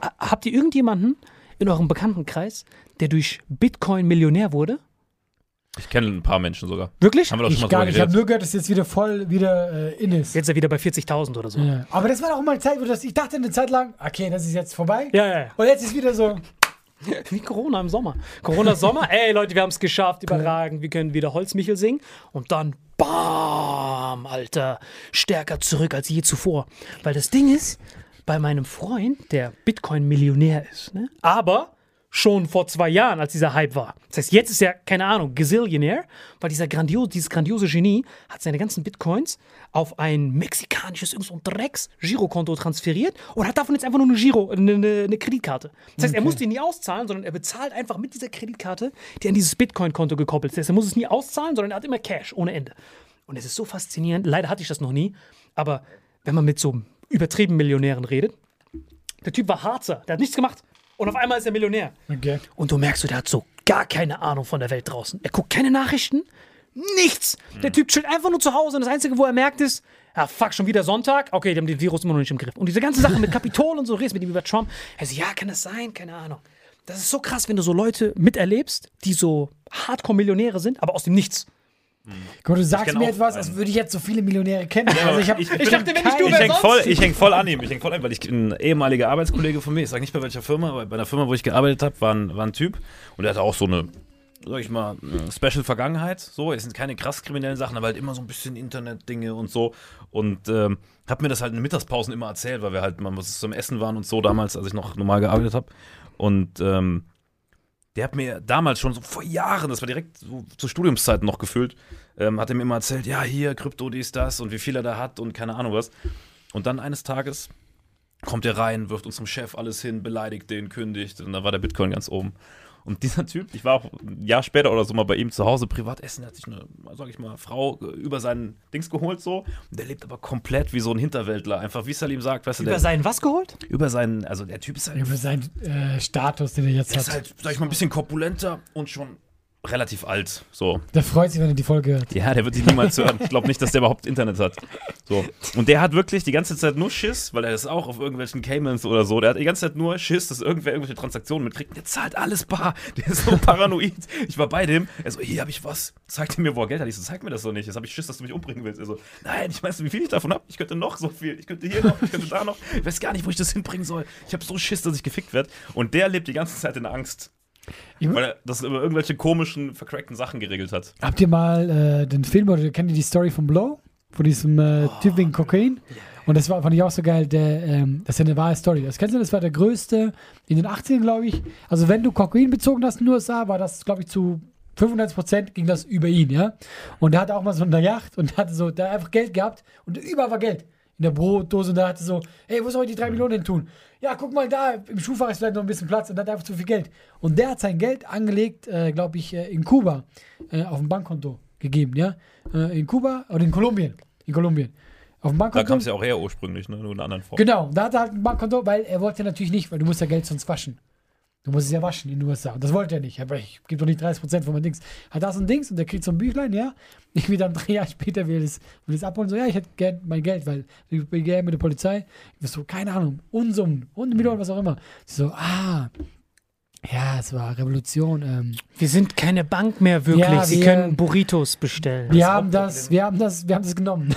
Habt ihr irgendjemanden in eurem Bekanntenkreis, der durch Bitcoin Millionär wurde? Ich kenne ein paar Menschen sogar. Wirklich? Haben wir doch schon ich mal gar nicht. Ich habe nur gehört, dass jetzt wieder voll wieder äh, in ist. Jetzt ist er wieder bei 40.000 oder so. Ja. Aber das war doch mal eine Zeit, wo das, ich dachte eine Zeit lang, okay, das ist jetzt vorbei. Ja, ja, ja. Und jetzt ist wieder so, Wie Corona im Sommer. Corona Sommer, ey Leute, wir haben es geschafft, überragend, wir können wieder Holzmichel singen. Und dann, bam, Alter, stärker zurück als je zuvor. Weil das Ding ist, bei meinem Freund, der Bitcoin-Millionär ist, ne? aber schon vor zwei Jahren, als dieser Hype war. Das heißt, jetzt ist er, keine Ahnung, Gazillionär, weil dieser grandios, dieses grandiose Genie hat seine ganzen Bitcoins auf ein mexikanisches irgend so ein Drecks-Girokonto transferiert und hat davon jetzt einfach nur eine Giro, eine, eine, Kreditkarte. Das heißt, er muss die nie auszahlen, sondern er bezahlt einfach mit dieser Kreditkarte, die an dieses Bitcoin-Konto gekoppelt ist. Das heißt, er muss es nie auszahlen, sondern er hat immer Cash ohne Ende. Und es ist so faszinierend. Leider hatte ich das noch nie, aber wenn man mit so übertrieben Millionären redet, der Typ war Harzer, der hat nichts gemacht und auf einmal ist er Millionär. okay. Und du merkst, der hat so gar keine Ahnung von der Welt draußen. Er guckt keine Nachrichten, nichts. Der Typ chillt einfach nur zu Hause und das Einzige, wo er merkt, ist, ah, fuck, schon wieder Sonntag. Okay, die haben den Virus immer noch nicht im Griff. Und diese ganze Sache mit Kapitol und so, redest mit ihm über Trump. Er so, ja, kann das sein? Keine Ahnung. Das ist so krass, wenn du so Leute miterlebst, die so Hardcore-Millionäre sind, aber aus dem Nichts. Guck, du sagst mir etwas, als würde ich jetzt so viele Millionäre kennen. also ich, hab, ich- Ich dachte, wenn nicht du, Ich hänge sonst? voll, ich häng voll an ihm. Ich häng voll an, weil ich ein ehemaliger Arbeitskollege von mir, ich sage nicht bei welcher Firma, aber bei einer Firma, wo ich gearbeitet habe, war ein, war ein Typ und der hatte auch so eine, sag ich mal, eine Special-Vergangenheit. So, es sind keine krass kriminellen Sachen, aber halt immer so ein bisschen Internet-Dinge und so. Und ähm, hab mir das halt in Mittagspausen immer erzählt, weil wir halt mal was zum Essen waren und so damals, als ich noch normal gearbeitet habe. Und ähm, der hat mir damals schon so vor Jahren, das war direkt so zu Studiumszeiten noch gefühlt, ähm, hat er mir immer erzählt, ja, hier, Krypto, dies, das und wie viel er da hat und keine Ahnung was. Und dann eines Tages kommt er rein, wirft unserem Chef alles hin, beleidigt den, kündigt und da war der Bitcoin ganz oben. Und dieser Typ, ich war auch ein Jahr später oder so mal bei ihm zu Hause privat essen, der hat sich eine, sag ich mal, Frau äh, über seinen Dings geholt so. Und der lebt aber komplett wie so ein Hinterwäldler, einfach wie Salim sagt, weißt du, Über der, seinen was geholt? über seinen, also der Typ ist halt über seinen äh, Status, den er jetzt er ist hat. halt, sag ich mal, ein bisschen korpulenter und schon relativ alt. So. Der freut sich, wenn er die Folge hört. Ja, der wird sich niemals hören. Ich glaube nicht, dass der überhaupt Internet hat. So. Und der hat wirklich die ganze Zeit nur Schiss, weil er ist auch auf irgendwelchen Caymans oder so. Der hat die ganze Zeit nur Schiss, dass irgendwer irgendwelche Transaktionen mitkriegt. Der zahlt alles bar. Der ist so paranoid. Ich war bei dem. Er so, hier habe ich was. Zeig dir mir, wo er Geld hat. Ich so, zeig mir das doch nicht. Jetzt habe ich Schiss, dass du mich umbringen willst. Er so, nein, ich weiß nicht, wie viel ich davon habe. Ich könnte noch so viel. Ich könnte hier noch, ich könnte da noch. Ich weiß gar nicht, wo ich das hinbringen soll. Ich habe so Schiss, dass ich gefickt werde. Und der lebt die ganze Zeit in Angst. Weil er das über irgendwelche komischen, vercrackten Sachen geregelt hat. Habt ihr mal äh, den Film oder kennt ihr die Story von Blow? Von diesem äh, Typ wegen Kokain? Und das war, fand ich auch so geil, der, ähm, das ist ja eine wahre Story. Das kennst du, das war der größte in den 80ern, glaube ich. Also wenn du Kokain bezogen hast in den USA, war das, glaube ich, zu 95% ging das über ihn, ja. Und der hatte auch mal so eine Yacht und hatte so, hat einfach Geld gehabt und überall war Geld. In der Brotdose und da hatte so, ey, wo soll ich die drei Millionen hin tun? Ja, guck mal da, im Schuhfach ist vielleicht noch ein bisschen Platz und hat einfach zu viel Geld. Und der hat sein Geld angelegt, äh, glaube ich, äh, in Kuba, äh, auf dem Bankkonto gegeben, ja. Äh, in Kuba oder in Kolumbien. In Kolumbien. Auf dem Da Bankkonto. kam es ja auch her ursprünglich, ne? nur in einer anderen Form. Genau, da hat er halt ein Bankkonto, weil er wollte natürlich nicht, weil du musst ja Geld sonst waschen. Du musst es ja waschen in den USA. Und das wollte er nicht. Aber ich gebe doch nicht 30% von meinem Dings. Hat da so ein Dings und der kriegt so ein Büchlein, ja. Ich wieder drei Jahre später will es, will es abholen. So, ja, ich hätte gern mein Geld, weil ich bin gerne mit der Polizei. Ich so, keine Ahnung, Unsummen, 100 Millionen, was auch immer. Sie so, ah, ja, es war Revolution. Ähm, Wir sind keine Bank mehr wirklich. Ja, Sie wir- können Burritos bestellen. wir haben das, wir haben das, wir haben das genommen.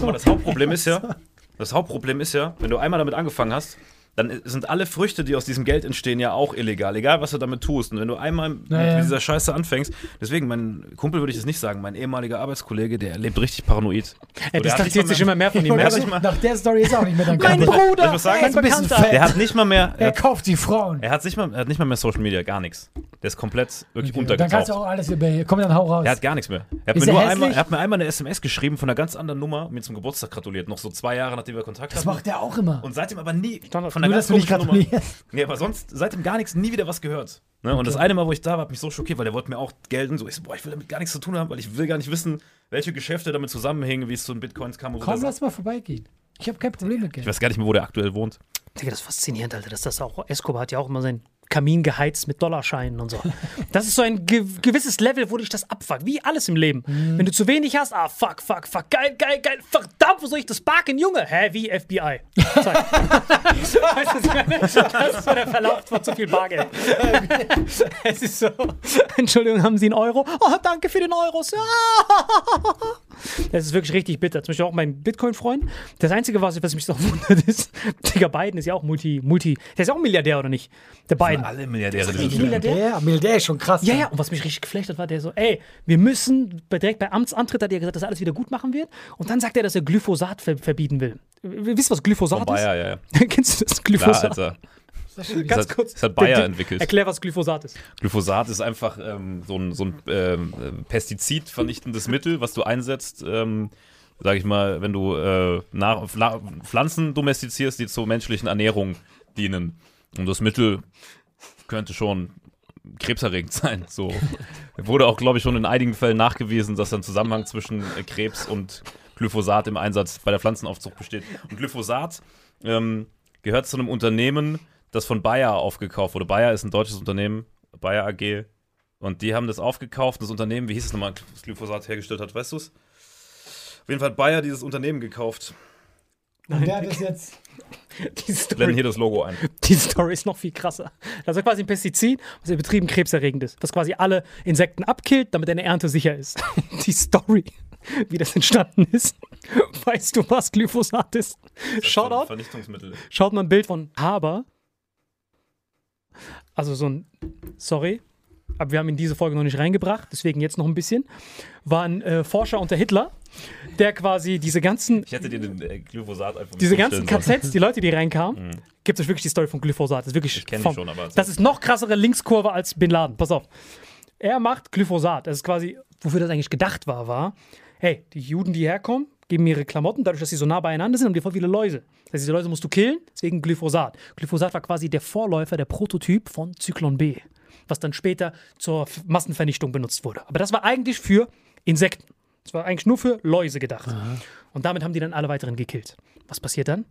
Aber das Hauptproblem ist ja, das Hauptproblem ist ja, wenn du einmal damit angefangen hast, dann sind alle Früchte, die aus diesem Geld entstehen, ja auch illegal, egal was du damit tust. Und wenn du einmal mit, Naja. mit dieser Scheiße anfängst, deswegen, mein Kumpel würde ich das nicht sagen, mein ehemaliger Arbeitskollege, der lebt richtig paranoid. Er distanziert sich immer mehr von ihm. Der hat Also, nicht mal- Nach der Story ist er auch nicht mehr dein mein. Bruder, ich muss sagen, er ein bisschen fett. Der hat nicht mal mehr, Er er, kauft die Frauen. er hat nicht mal, er hat nicht mal mehr Social Media, gar nichts. Der ist komplett wirklich Okay, dann kannst du untergetaucht. auch alles über. Komm, dann hau raus. Er hat gar nichts mehr. Er hat, Ist mir er nur hässlich? einmal, er hat mir einmal eine SMS geschrieben von einer ganz anderen Nummer mir zum Geburtstag gratuliert. Noch so zwei Jahre, nachdem wir Kontakt das hatten. macht er auch immer. Und seitdem aber nie Standard. von der Nur, dass du Nummer. gratulierst. Nee, aber sonst seitdem gar nichts, nie wieder was gehört. Ne? Und das eine Mal, wo ich da war, hat mich so schockiert, weil der wollte mir auch gelten. So, ich so, boah, ich will damit gar nichts zu tun haben, weil ich will gar nicht wissen, welche Geschäfte damit zusammenhängen, wie es zu den Bitcoins kam. und so. Komm, lass mal vorbeigehen. Ich habe kein Problem mit Ich Geld. weiß gar nicht mehr, wo der aktuell wohnt. Digga, das ist faszinierend, Alter. Dass das auch, Escobar hat ja auch immer seinen Kamin geheizt mit Dollarscheinen und so. Das ist so ein ge gewisses Level, wo dich das abfuckt. Wie alles im Leben. Wenn du zu wenig hast, ah, fuck, fuck, fuck, geil, geil, geil, verdammt, wo soll ich das parken, Junge? Hä, wie FBI? Weißt du, das ist so der Verlauf von zu viel Bargeld. es ist so, Entschuldigung, haben Sie einen Euro? Oh, danke für den Euros. Das ist wirklich richtig bitter. Zum Beispiel auch mein Bitcoin-Freund. Das Einzige, was, mich so wundert, ist, Digga, Biden ist ja auch Multi, Multi, der ist ja auch Milliardär, oder nicht? Der Biden. Alle Milliardäre. die Milliardär? Der, Milliardär ist schon krass. Ja, ja, und was mich richtig geflecht hat, war der so, ey, wir müssen, bei- direkt bei Amtsantritt hat er gesagt, dass er alles wieder gut machen wird. Und dann sagt er, dass er Glyphosat ver verbieten will. Wisst ihr, was Glyphosat Von Bayer, ja, ja. ist? Kennst du das? Klar, Glyphosat? Alter. Ganz Das hat- kurz. das hat Bayer entwickelt. Erklär, was Glyphosat ist. Glyphosat ist einfach ähm, so ein, so ein ähm, äh, pestizidvernichtendes Mittel, was du einsetzt, ähm, sag ich mal, wenn du äh, nach, Fla Pflanzen domestizierst, die zur menschlichen Ernährung dienen. Und das Mittel könnte schon krebserregend sein. So wurde auch, glaube ich, schon in einigen Fällen nachgewiesen, dass ein Zusammenhang zwischen äh, Krebs und Glyphosat im Einsatz bei der Pflanzenaufzucht besteht. Und Glyphosat ähm, gehört zu einem Unternehmen, das von Bayer aufgekauft wurde. Bayer ist ein deutsches Unternehmen, Bayer AG. Und die haben das aufgekauft, das Unternehmen, wie hieß es nochmal, das Glyphosat hergestellt hat, weißt du es? Auf jeden Fall hat Bayer dieses Unternehmen gekauft. Und der hat das jetzt. Die Blenden Story, hier das Logo ein. die Story ist noch viel krasser. Das ist quasi ein Pestizid, was in Betrieben krebserregend ist, das quasi alle Insekten abkillt, damit eine Ernte sicher ist. Die Story, wie das entstanden ist. Weißt du, was Glyphosat ist? Shoutout. Vernichtungsmittel. Schaut mal ein Bild von Haber. Also so ein, sorry, aber wir haben in diese Folge noch nicht reingebracht, deswegen jetzt noch ein bisschen. War ein äh, Forscher unter Hitler, der quasi diese ganzen, Ich hätte dir den äh, Glyphosat einfach diese ganzen. KZs, die Leute, die reinkamen, gibt es wirklich die Story von Glyphosat. Das ist wirklich Ich kenn die vom- schon, aber. Das ist noch krassere Linkskurve als Bin Laden. Pass auf. Er macht Glyphosat. Das ist quasi, wofür das eigentlich gedacht war, war, hey, die Juden, die herkommen, geben mir ihre Klamotten, dadurch, dass sie so nah beieinander sind, haben die voll viele Läuse. Das heißt, diese Läuse musst du killen, deswegen Glyphosat. Glyphosat war quasi der Vorläufer, der Prototyp von Zyklon B, was dann später zur Massenvernichtung benutzt wurde. Aber das war eigentlich für Insekten. Das war eigentlich nur für Läuse gedacht. Und damit haben die dann alle weiteren gekillt. Was passiert dann?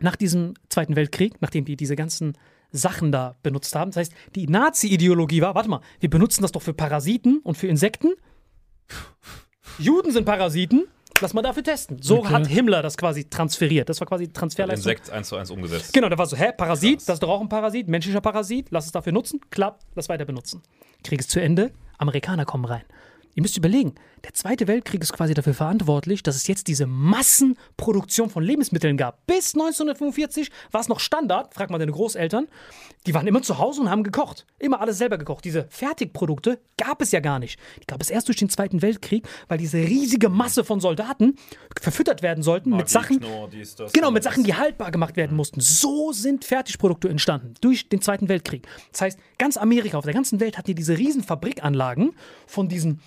nach diesem Zweiten Weltkrieg, nachdem die diese ganzen Sachen da benutzt haben. Das heißt, die Nazi-Ideologie war, warte mal, wir benutzen das doch für Parasiten und für Insekten. Juden sind Parasiten, lass mal dafür testen. So Okay. hat Himmler das quasi transferiert. Das war quasi Transferleistung. Insekt eins zu eins umgesetzt. Genau, da war so, hä, Parasit, das ist doch auch ein Parasit, menschlicher Parasit, lass es dafür nutzen, klappt, lass weiter benutzen. Krieg ist zu Ende, Amerikaner kommen rein. Ihr müsst überlegen, der Zweite Weltkrieg ist quasi dafür verantwortlich, dass es jetzt diese Massenproduktion von Lebensmitteln gab. Bis 1945 war es noch Standard, frag mal deine Großeltern, die waren immer zu Hause und haben gekocht. Immer alles selber gekocht. Diese Fertigprodukte gab es ja gar nicht. Die gab es erst durch den Zweiten Weltkrieg, weil diese riesige Masse von Soldaten verfüttert werden sollten mit Sachen, Knorr, dies, das, Genau, mit. Sachen, die haltbar gemacht werden mussten. So sind Fertigprodukte entstanden durch den Zweiten Weltkrieg. Das heißt, ganz Amerika, auf der ganzen Welt hatten die diese riesen Fabrikanlagen von diesen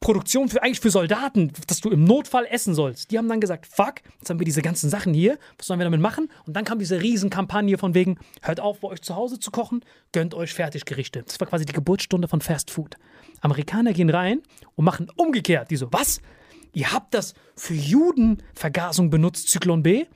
Produktionen für eigentlich für Soldaten, dass du im Notfall essen sollst. Die haben dann gesagt, fuck, jetzt haben wir diese ganzen Sachen hier, was sollen wir damit machen? Und dann kam diese Riesenkampagne von wegen, hört auf, bei euch zu Hause zu kochen, gönnt euch Fertiggerichte. Das war quasi die Geburtsstunde von Fast Food. Amerikaner gehen rein und machen umgekehrt. Die so, was? Ihr habt das für Judenvergasung benutzt, Zyklon B?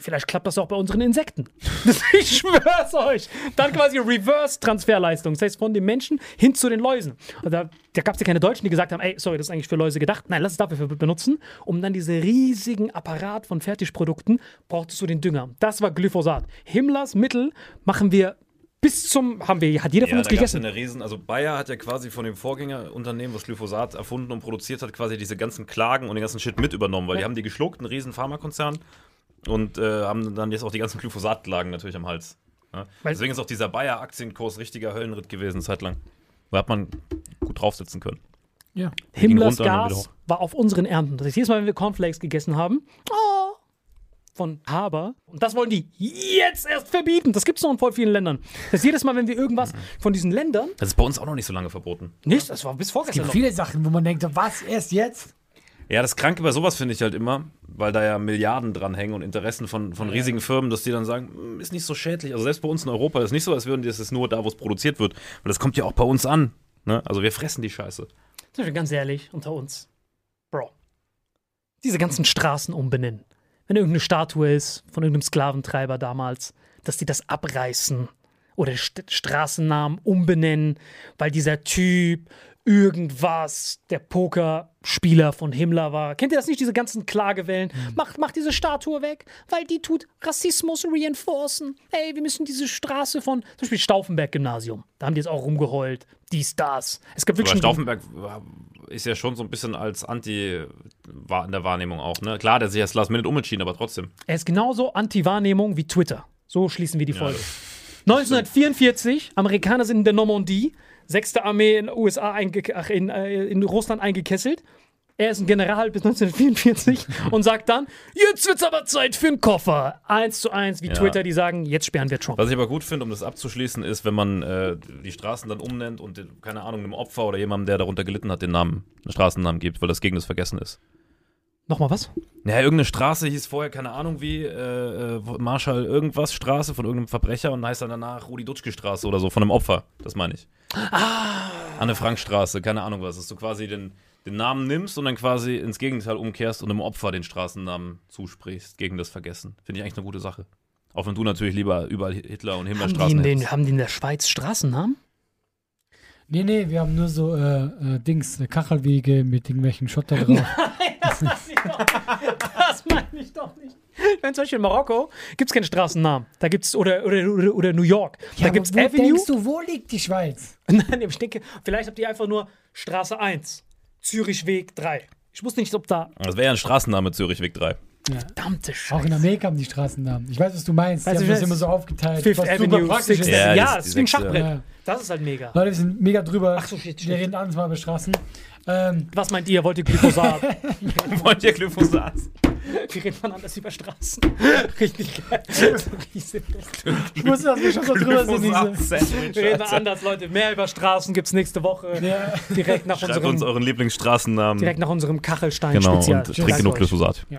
Vielleicht klappt das auch bei unseren Insekten. Ich schwör's euch. Dann quasi Reverse-Transferleistung. Das heißt, von den Menschen hin zu den Läusen. Und da da gab es ja keine Deutschen, die gesagt haben, ey, sorry, das ist eigentlich für Läuse gedacht. Nein, lass es dafür benutzen. Um dann diese riesigen Apparat von Fertigprodukten brauchtest du den Dünger. Das war Glyphosat. Himmlers Mittel machen wir bis zum, haben wir, hat jeder von Ja, uns da ja gegessen. eine Riesen, also Bayer hat ja quasi von dem Vorgängerunternehmen, was Glyphosat erfunden und produziert hat, quasi diese ganzen Klagen und den ganzen Shit mit übernommen, weil die haben die geschluckt, ein riesen Pharmakonzern und äh, haben dann jetzt auch die ganzen Glyphosat-Klagen natürlich am Hals. Weil- Deswegen ist auch dieser Bayer-Aktienkurs richtiger Höllenritt gewesen, zeitlang. Da hat man gut draufsitzen können. Ja. Himmlers Gas war auf unseren Ernten. Das heißt, jedes Mal, wenn wir Cornflakes gegessen haben, oh, von Haber. Und das wollen die jetzt erst verbieten. Das gibt es noch in voll vielen Ländern. Das heißt, jedes Mal, wenn wir irgendwas von diesen Ländern. Das ist bei uns auch noch nicht so lange verboten. Nicht, das war bis Es vorgestern gibt noch. viele Sachen, wo man denkt, was, erst jetzt? Ja, das Kranke bei sowas finde ich halt immer, weil da ja Milliarden dran hängen und Interessen von, von riesigen Firmen, dass die dann sagen, "Hm, ist nicht so schädlich. Also selbst bei uns in Europa ist es nicht so, als würden die es nur da, wo es produziert wird. Weil das kommt ja auch bei uns an. Ne? Also wir fressen die Scheiße. Zum Beispiel ganz ehrlich, unter uns. Bro. Diese ganzen Straßen umbenennen. Wenn irgendeine Statue ist von irgendeinem Sklaventreiber damals, dass die das abreißen oder St Straßennamen umbenennen, weil dieser Typ irgendwas der Pokerspieler von Himmler war. Kennt ihr das nicht, diese ganzen Klagewellen? Macht, macht diese Statue weg, weil die tut Rassismus reinforcen. Ey, wir müssen diese Straße von, zum Beispiel Stauffenberg-Gymnasium, da haben die jetzt auch rumgeheult. Dies, das. Es gab Aber wirklich einen- Stauffenberg ist ja schon so ein bisschen als Anti war in der Wahrnehmung auch. Ne? Klar, der sich jetzt Last Minute umentschieden, aber trotzdem. Er ist genauso Anti-Wahrnehmung wie Twitter. So schließen wir die Folge. 1944, Amerikaner sind in der Normandie, 6. Armee in, USA ach, in, äh, in Russland eingekesselt. Er ist ein General bis 1944 und sagt dann, jetzt wird's aber Zeit für einen Koffer. Eins zu eins wie Ja. Twitter, die sagen, jetzt sperren wir Trump. Was ich aber gut finde, um das abzuschließen, ist, wenn man äh, die Straßen dann umnennt und, keine Ahnung, einem Opfer oder jemandem, der darunter gelitten hat, den Namen, einen Straßennamen gibt, weil das gegen das Vergessen ist. Nochmal was? Naja, irgendeine Straße hieß vorher, keine Ahnung wie, äh, äh, Marschall irgendwas Straße von irgendeinem Verbrecher und heißt dann danach Rudi Dutschke Straße oder so, von einem Opfer, das meine ich. Ah. Anne Frank Straße, keine Ahnung was, dass du quasi den, den Namen nimmst und dann quasi ins Gegenteil umkehrst und einem Opfer den Straßennamen zusprichst, gegen das Vergessen. Finde ich eigentlich eine gute Sache. Auch wenn du natürlich lieber überall Hitler und Himmler Haben die, in den, haben die in der Schweiz Straßennamen? Nee, nee, wir haben nur so äh, äh, Dings, Kachelwege mit irgendwelchen Schotter drauf. Das meine ich doch nicht. Das meine ich doch nicht. Wenn zum Beispiel in Marokko gibt es keinen Straßennamen. Da gibt's, oder, oder, oder, oder New York. Ja, da gibt es Avenue. denkst du, wo liegt die Schweiz? Nein, ich denke, vielleicht habt ihr einfach nur Straße 1, Zürichweg 3. Ich wusste nicht, ob da. Das wäre ja ein Straßenname, Zürichweg 3. Verdammte Scheiße. Auch in Amerika haben die Straßennamen. Ich weiß, was du meinst. Weißt die haben das immer so aufgeteilt. Fifth was Avenue, super praktisch Sixth. Ja, ja, das ist wie ein Schachbrett. Ja. Das ist halt mega. Leute, wir sind mega drüber. Ach so, shit, shit. Wir reden abends mal über Straßen. Ähm, was meint ihr? Wollt ihr Glyphosat? Wollt ihr Glyphosat? Wir reden von anders über Straßen. Richtig geil. ich wusste, dass wir schon so drüber sind. Wir reden anders, Leute. Mehr über Straßen gibt es nächste Woche. Ja. Direkt nach Schreibt unserem, uns euren Lieblingsstraßennamen. Direkt nach unserem Kachelstein-Spezial. Genau, und trinkt genug Glyphosat. Ja.